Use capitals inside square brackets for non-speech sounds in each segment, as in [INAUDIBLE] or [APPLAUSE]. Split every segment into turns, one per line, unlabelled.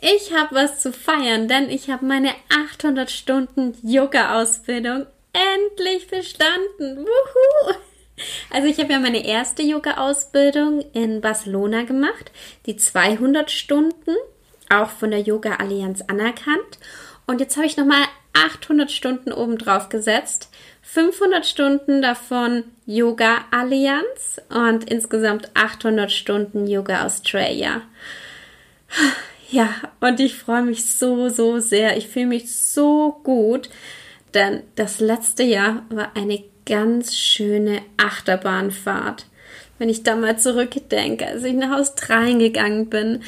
Ich habe was zu feiern, denn ich habe meine 800 Stunden Yoga-Ausbildung endlich bestanden. Wuhu! Also ich habe ja meine erste Yoga-Ausbildung in Barcelona gemacht, die 200 Stunden, auch von der Yoga Allianz anerkannt. Und jetzt habe ich nochmal 800 Stunden obendrauf gesetzt. 500 Stunden davon Yoga Allianz und insgesamt 800 Stunden Yoga Australia. Ja, und ich freue mich so, so sehr. Ich fühle mich so gut, denn das letzte Jahr war eine ganz schöne Achterbahnfahrt. Wenn ich da mal zurückdenke, als ich nach Australien gegangen bin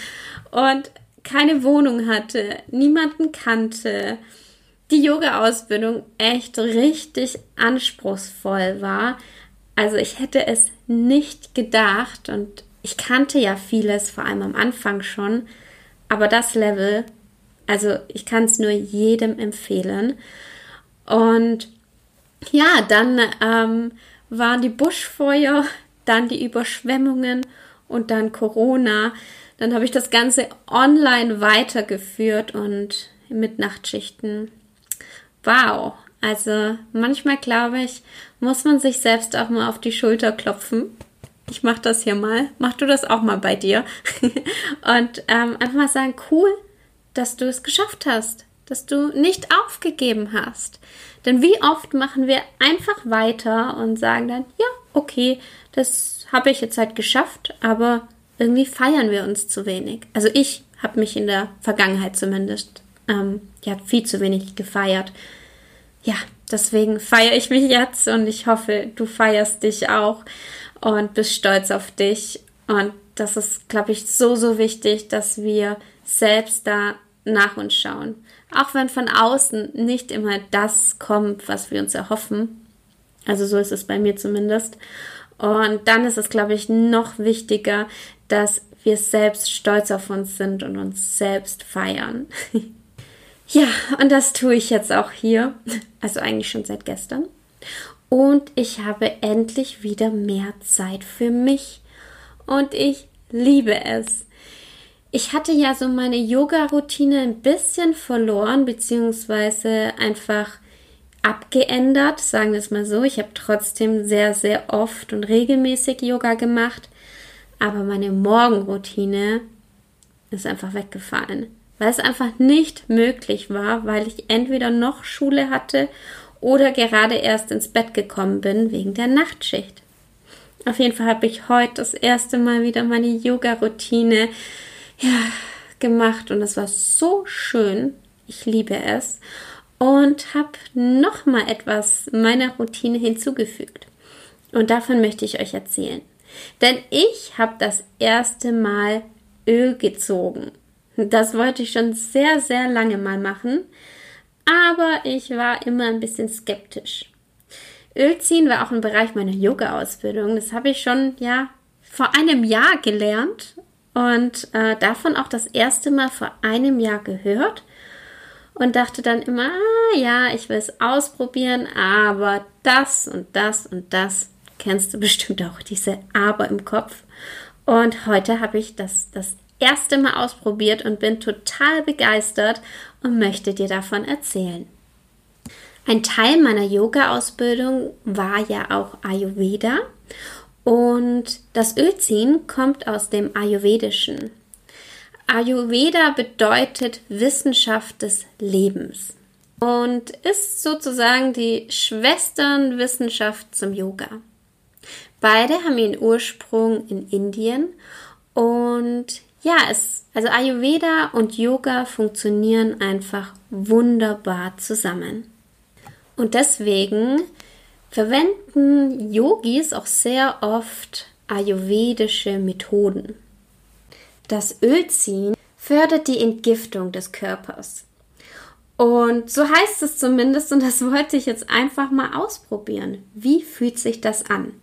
und keine Wohnung hatte, niemanden kannte, die Yoga-Ausbildung echt richtig anspruchsvoll war. Also ich hätte es nicht gedacht und ich kannte ja vieles, vor allem am Anfang schon, aber das Level, also ich kann es nur jedem empfehlen. Und ja, dann ähm, waren die Buschfeuer, dann die Überschwemmungen und dann Corona. Dann habe ich das Ganze online weitergeführt und mit Nachtschichten. Wow. Also manchmal glaube ich, muss man sich selbst auch mal auf die Schulter klopfen ich mache das hier mal, mach du das auch mal bei dir. [LAUGHS] und ähm, einfach mal sagen, cool, dass du es geschafft hast, dass du nicht aufgegeben hast. Denn wie oft machen wir einfach weiter und sagen dann, ja, okay, das habe ich jetzt halt geschafft, aber irgendwie feiern wir uns zu wenig. Also ich habe mich in der Vergangenheit zumindest ähm, ja viel zu wenig gefeiert. Ja, deswegen feiere ich mich jetzt und ich hoffe, du feierst dich auch und bist stolz auf dich. Und das ist, glaube ich, so, so wichtig, dass wir selbst da nach uns schauen. Auch wenn von außen nicht immer das kommt, was wir uns erhoffen. Also so ist es bei mir zumindest. Und dann ist es, glaube ich, noch wichtiger, dass wir selbst stolz auf uns sind und uns selbst feiern. [LAUGHS] ja, und das tue ich jetzt auch hier. Also eigentlich schon seit gestern und ich habe endlich wieder mehr Zeit für mich und ich liebe es. Ich hatte ja so meine Yoga-Routine ein bisschen verloren, beziehungsweise einfach abgeändert, sagen wir es mal so. Ich habe trotzdem sehr, sehr oft und regelmäßig Yoga gemacht, aber meine Morgenroutine ist einfach weggefallen, weil es einfach nicht möglich war, weil ich entweder noch Schule hatte oder gerade erst ins Bett gekommen bin wegen der Nachtschicht. Auf jeden Fall habe ich heute das erste Mal wieder meine Yoga-Routine ja, gemacht und es war so schön. Ich liebe es und habe noch mal etwas meiner Routine hinzugefügt. Und davon möchte ich euch erzählen. Denn ich habe das erste Mal Öl gezogen. Das wollte ich schon sehr, sehr lange mal machen aber ich war immer ein bisschen skeptisch. Ölziehen war auch ein Bereich meiner Yoga-Ausbildung. Das habe ich schon, ja, vor einem Jahr gelernt und äh, davon auch das erste Mal vor einem Jahr gehört und dachte dann immer, ah, ja, ich will es ausprobieren, aber das und das und das kennst du bestimmt auch diese Aber im Kopf. Und heute habe ich das das erste Mal ausprobiert und bin total begeistert und möchte dir davon erzählen. Ein Teil meiner Yoga-Ausbildung war ja auch Ayurveda und das Ölziehen kommt aus dem Ayurvedischen. Ayurveda bedeutet Wissenschaft des Lebens und ist sozusagen die Schwesternwissenschaft zum Yoga. Beide haben ihren Ursprung in Indien und ja, es, also Ayurveda und Yoga funktionieren einfach wunderbar zusammen. Und deswegen verwenden Yogis auch sehr oft ayurvedische Methoden. Das Ölziehen fördert die Entgiftung des Körpers Und so heißt es zumindest, und das wollte ich jetzt einfach mal ausprobieren. Wie fühlt sich das an?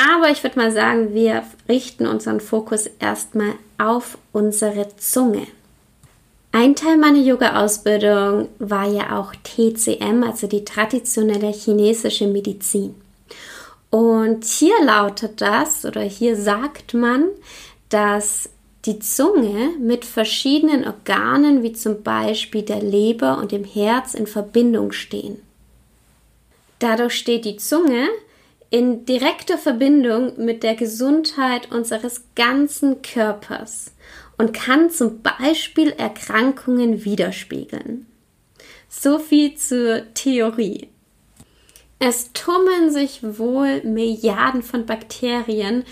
Aber ich würde mal sagen, wir richten unseren Fokus erstmal auf unsere Zunge. Ein Teil meiner Yoga-Ausbildung war ja auch TCM, also die traditionelle chinesische Medizin. Und hier lautet das, oder hier sagt man, dass die Zunge mit verschiedenen Organen wie zum Beispiel der Leber und dem Herz in Verbindung stehen. Dadurch steht die Zunge in direkter Verbindung mit der Gesundheit unseres ganzen Körpers und kann zum Beispiel Erkrankungen widerspiegeln. So viel zur Theorie. Es tummeln sich wohl Milliarden von Bakterien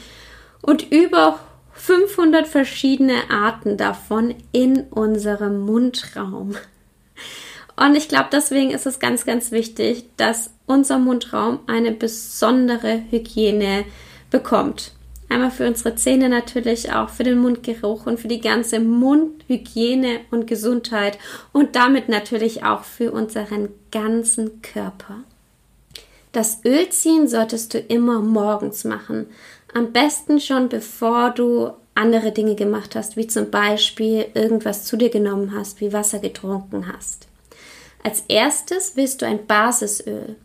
und über 500 verschiedene Arten davon in unserem Mundraum. Und ich glaube, deswegen ist es ganz, ganz wichtig, dass unser Mundraum eine besondere Hygiene bekommt. Einmal für unsere Zähne natürlich, auch für den Mundgeruch und für die ganze Mundhygiene und Gesundheit und damit natürlich auch für unseren ganzen Körper. Das Ölziehen solltest du immer morgens machen. Am besten schon bevor du andere Dinge gemacht hast, wie zum Beispiel irgendwas zu dir genommen hast, wie Wasser getrunken hast. Als erstes willst du ein Basisöl.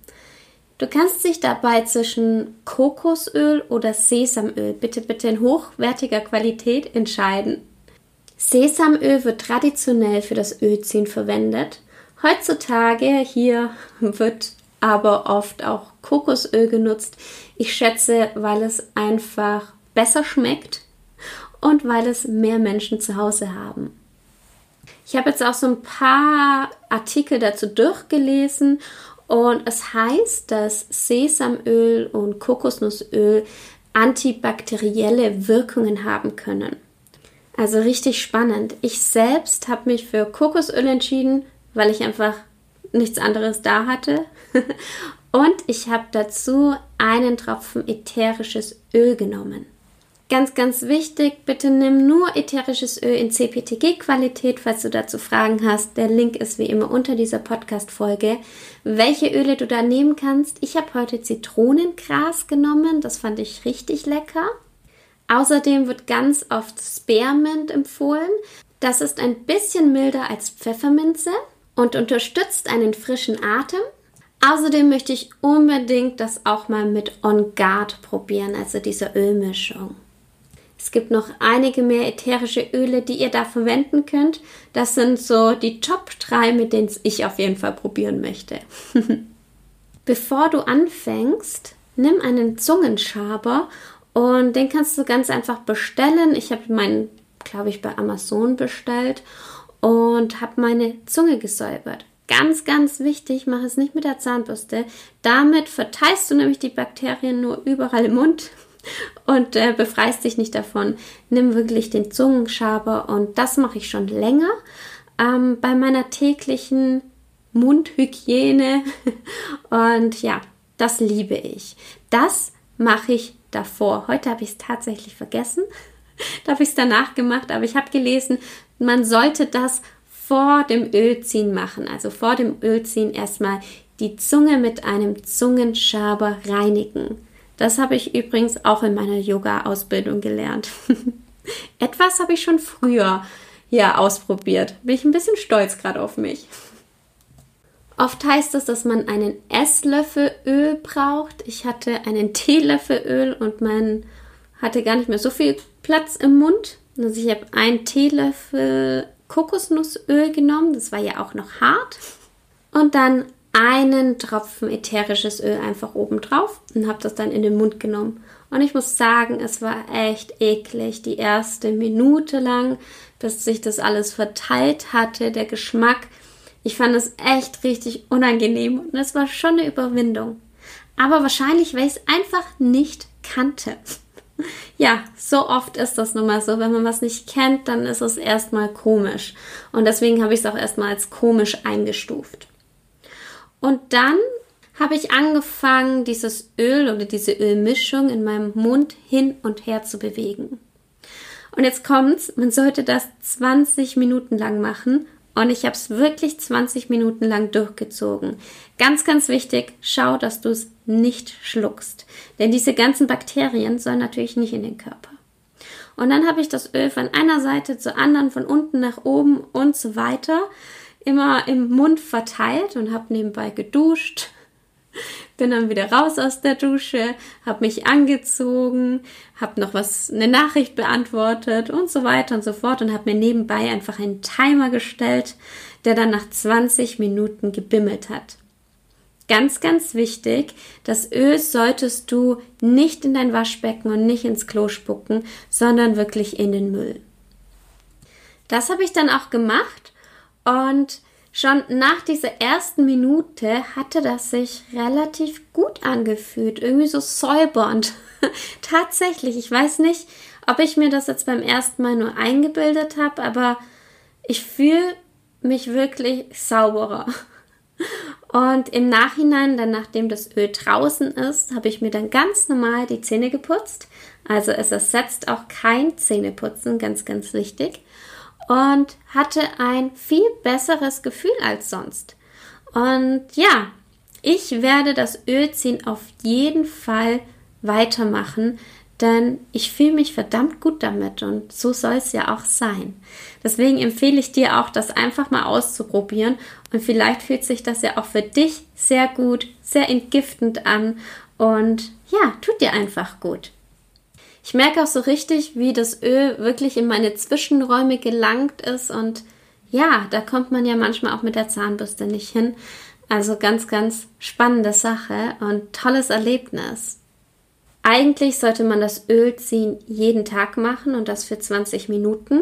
Du kannst dich dabei zwischen Kokosöl oder Sesamöl, bitte bitte in hochwertiger Qualität, entscheiden. Sesamöl wird traditionell für das Ölziehen verwendet. Heutzutage hier wird aber oft auch Kokosöl genutzt. Ich schätze, weil es einfach besser schmeckt und weil es mehr Menschen zu Hause haben. Ich habe jetzt auch so ein paar Artikel dazu durchgelesen und es heißt, dass Sesamöl und Kokosnussöl antibakterielle Wirkungen haben können. Also richtig spannend. Ich selbst habe mich für Kokosöl entschieden, weil ich einfach nichts anderes da hatte. [LAUGHS] und ich habe dazu einen Tropfen ätherisches Öl genommen. Ganz, ganz wichtig, bitte nimm nur ätherisches Öl in CPTG-Qualität, falls du dazu Fragen hast. Der Link ist wie immer unter dieser Podcast-Folge. Welche Öle du da nehmen kannst. Ich habe heute Zitronengras genommen, das fand ich richtig lecker. Außerdem wird ganz oft Spearmint empfohlen. Das ist ein bisschen milder als Pfefferminze und unterstützt einen frischen Atem. Außerdem möchte ich unbedingt das auch mal mit On Guard probieren, also dieser Ölmischung. Es gibt noch einige mehr ätherische Öle, die ihr da verwenden könnt. Das sind so die Top 3, mit denen ich auf jeden Fall probieren möchte. [LAUGHS] Bevor du anfängst, nimm einen Zungenschaber und den kannst du ganz einfach bestellen. Ich habe meinen, glaube ich, bei Amazon bestellt und habe meine Zunge gesäubert. Ganz, ganz wichtig, mach es nicht mit der Zahnbürste. Damit verteilst du nämlich die Bakterien nur überall im Mund [LAUGHS] und äh, befreist dich nicht davon. Nimm wirklich den Zungenschaber und das mache ich schon länger ähm, bei meiner täglichen Mundhygiene [LAUGHS] und ja, das liebe ich. Das mache ich davor. Heute habe ich es tatsächlich vergessen. [LAUGHS] da habe ich es danach gemacht, aber ich habe gelesen, man sollte das vor dem Ölziehen machen. Also vor dem Ölziehen erstmal die Zunge mit einem Zungenschaber reinigen. Das habe ich übrigens auch in meiner Yoga-Ausbildung gelernt. [LAUGHS] Etwas habe ich schon früher ja ausprobiert. Bin ich ein bisschen stolz gerade auf mich. Oft heißt es, dass man einen Esslöffel Öl braucht. Ich hatte einen Teelöffel Öl und man hatte gar nicht mehr so viel Platz im Mund. Also ich habe einen Teelöffel Kokosnussöl genommen. Das war ja auch noch hart. Und dann einen Tropfen ätherisches Öl einfach oben drauf und habe das dann in den Mund genommen. Und ich muss sagen, es war echt eklig. Die erste Minute lang, bis sich das alles verteilt hatte, der Geschmack. Ich fand es echt richtig unangenehm und es war schon eine Überwindung. Aber wahrscheinlich, weil ich es einfach nicht kannte. [LAUGHS] Ja, so oft ist das nun mal so. Wenn man was nicht kennt, dann ist es erstmal komisch. Und deswegen habe ich es auch erstmal als komisch eingestuft. Und dann habe ich angefangen, dieses Öl oder diese Ölmischung in meinem Mund hin und her zu bewegen. Und jetzt kommt's, man sollte das 20 Minuten lang machen Und ich habe es wirklich 20 Minuten lang durchgezogen. Ganz, ganz wichtig, schau, dass du es nicht schluckst. Denn diese ganzen Bakterien sollen natürlich nicht in den Körper. Und dann habe ich das Öl von einer Seite zur anderen, von unten nach oben und so weiter, immer im Mund verteilt und habe nebenbei geduscht, [LAUGHS] bin dann wieder raus aus der Dusche, habe mich angezogen, habe noch was, eine Nachricht beantwortet und so weiter und so fort und habe mir nebenbei einfach einen Timer gestellt, der dann nach 20 Minuten gebimmelt hat. Ganz, ganz wichtig, das Öl solltest du nicht in dein Waschbecken und nicht ins Klo spucken, sondern wirklich in den Müll. Das habe ich dann auch gemacht und schon nach dieser ersten Minute hatte das sich relativ gut angefühlt, irgendwie so säubernd. [LAUGHS] Tatsächlich, ich weiß nicht, ob ich mir das jetzt beim ersten Mal nur eingebildet habe, aber ich fühle mich wirklich sauberer. [LAUGHS] Und im Nachhinein, dann nachdem das Öl draußen ist, habe ich mir dann ganz normal die Zähne geputzt. Also es ersetzt auch kein Zähneputzen, ganz, ganz wichtig. Und hatte ein viel besseres Gefühl als sonst. Und ja, ich werde das Ölziehen auf jeden Fall weitermachen, denn ich fühle mich verdammt gut damit und so soll es ja auch sein. Deswegen empfehle ich dir auch, das einfach mal auszuprobieren und vielleicht fühlt sich das ja auch für dich sehr gut, sehr entgiftend an und ja, tut dir einfach gut. Ich merke auch so richtig, wie das Öl wirklich in meine Zwischenräume gelangt ist und ja, da kommt man ja manchmal auch mit der Zahnbürste nicht hin. Also ganz, ganz spannende Sache und tolles Erlebnis. Eigentlich sollte man das Ölziehen jeden Tag machen und das für 20 Minuten.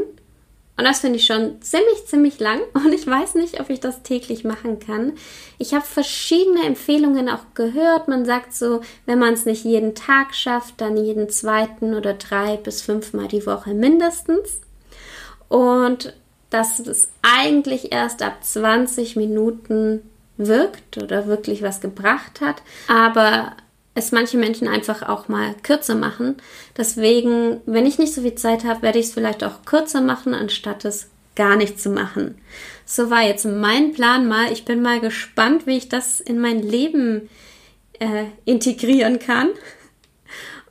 Und das finde ich schon ziemlich, ziemlich lang [LAUGHS] und ich weiß nicht, ob ich das täglich machen kann. Ich habe verschiedene Empfehlungen auch gehört. Man sagt so, wenn man es nicht jeden Tag schafft, dann jeden zweiten oder drei bis fünfmal die Woche mindestens. Und dass es eigentlich erst ab 20 Minuten wirkt oder wirklich was gebracht hat. Aber es manche Menschen einfach auch mal kürzer machen. Deswegen, wenn ich nicht so viel Zeit habe, werde ich es vielleicht auch kürzer machen, anstatt es gar nicht zu machen. So war jetzt mein Plan mal. Ich bin mal gespannt, wie ich das in mein Leben äh, integrieren kann.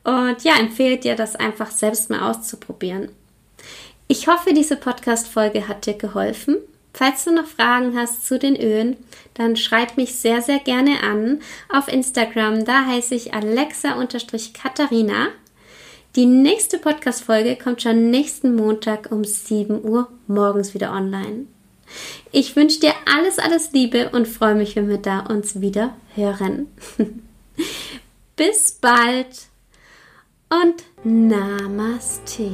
Und ja, empfehle dir das einfach selbst mal auszuprobieren. Ich hoffe, diese Podcast-Folge hat dir geholfen. Falls du noch Fragen hast zu den Ölen, dann schreib mich sehr, sehr gerne an auf Instagram. Da heiße ich Alexa-Katharina. Die nächste Podcast-Folge kommt schon nächsten Montag um 7 Uhr morgens wieder online. Ich wünsche dir alles, alles Liebe und freue mich, wenn wir da uns wieder hören. [LAUGHS] Bis bald und Namaste.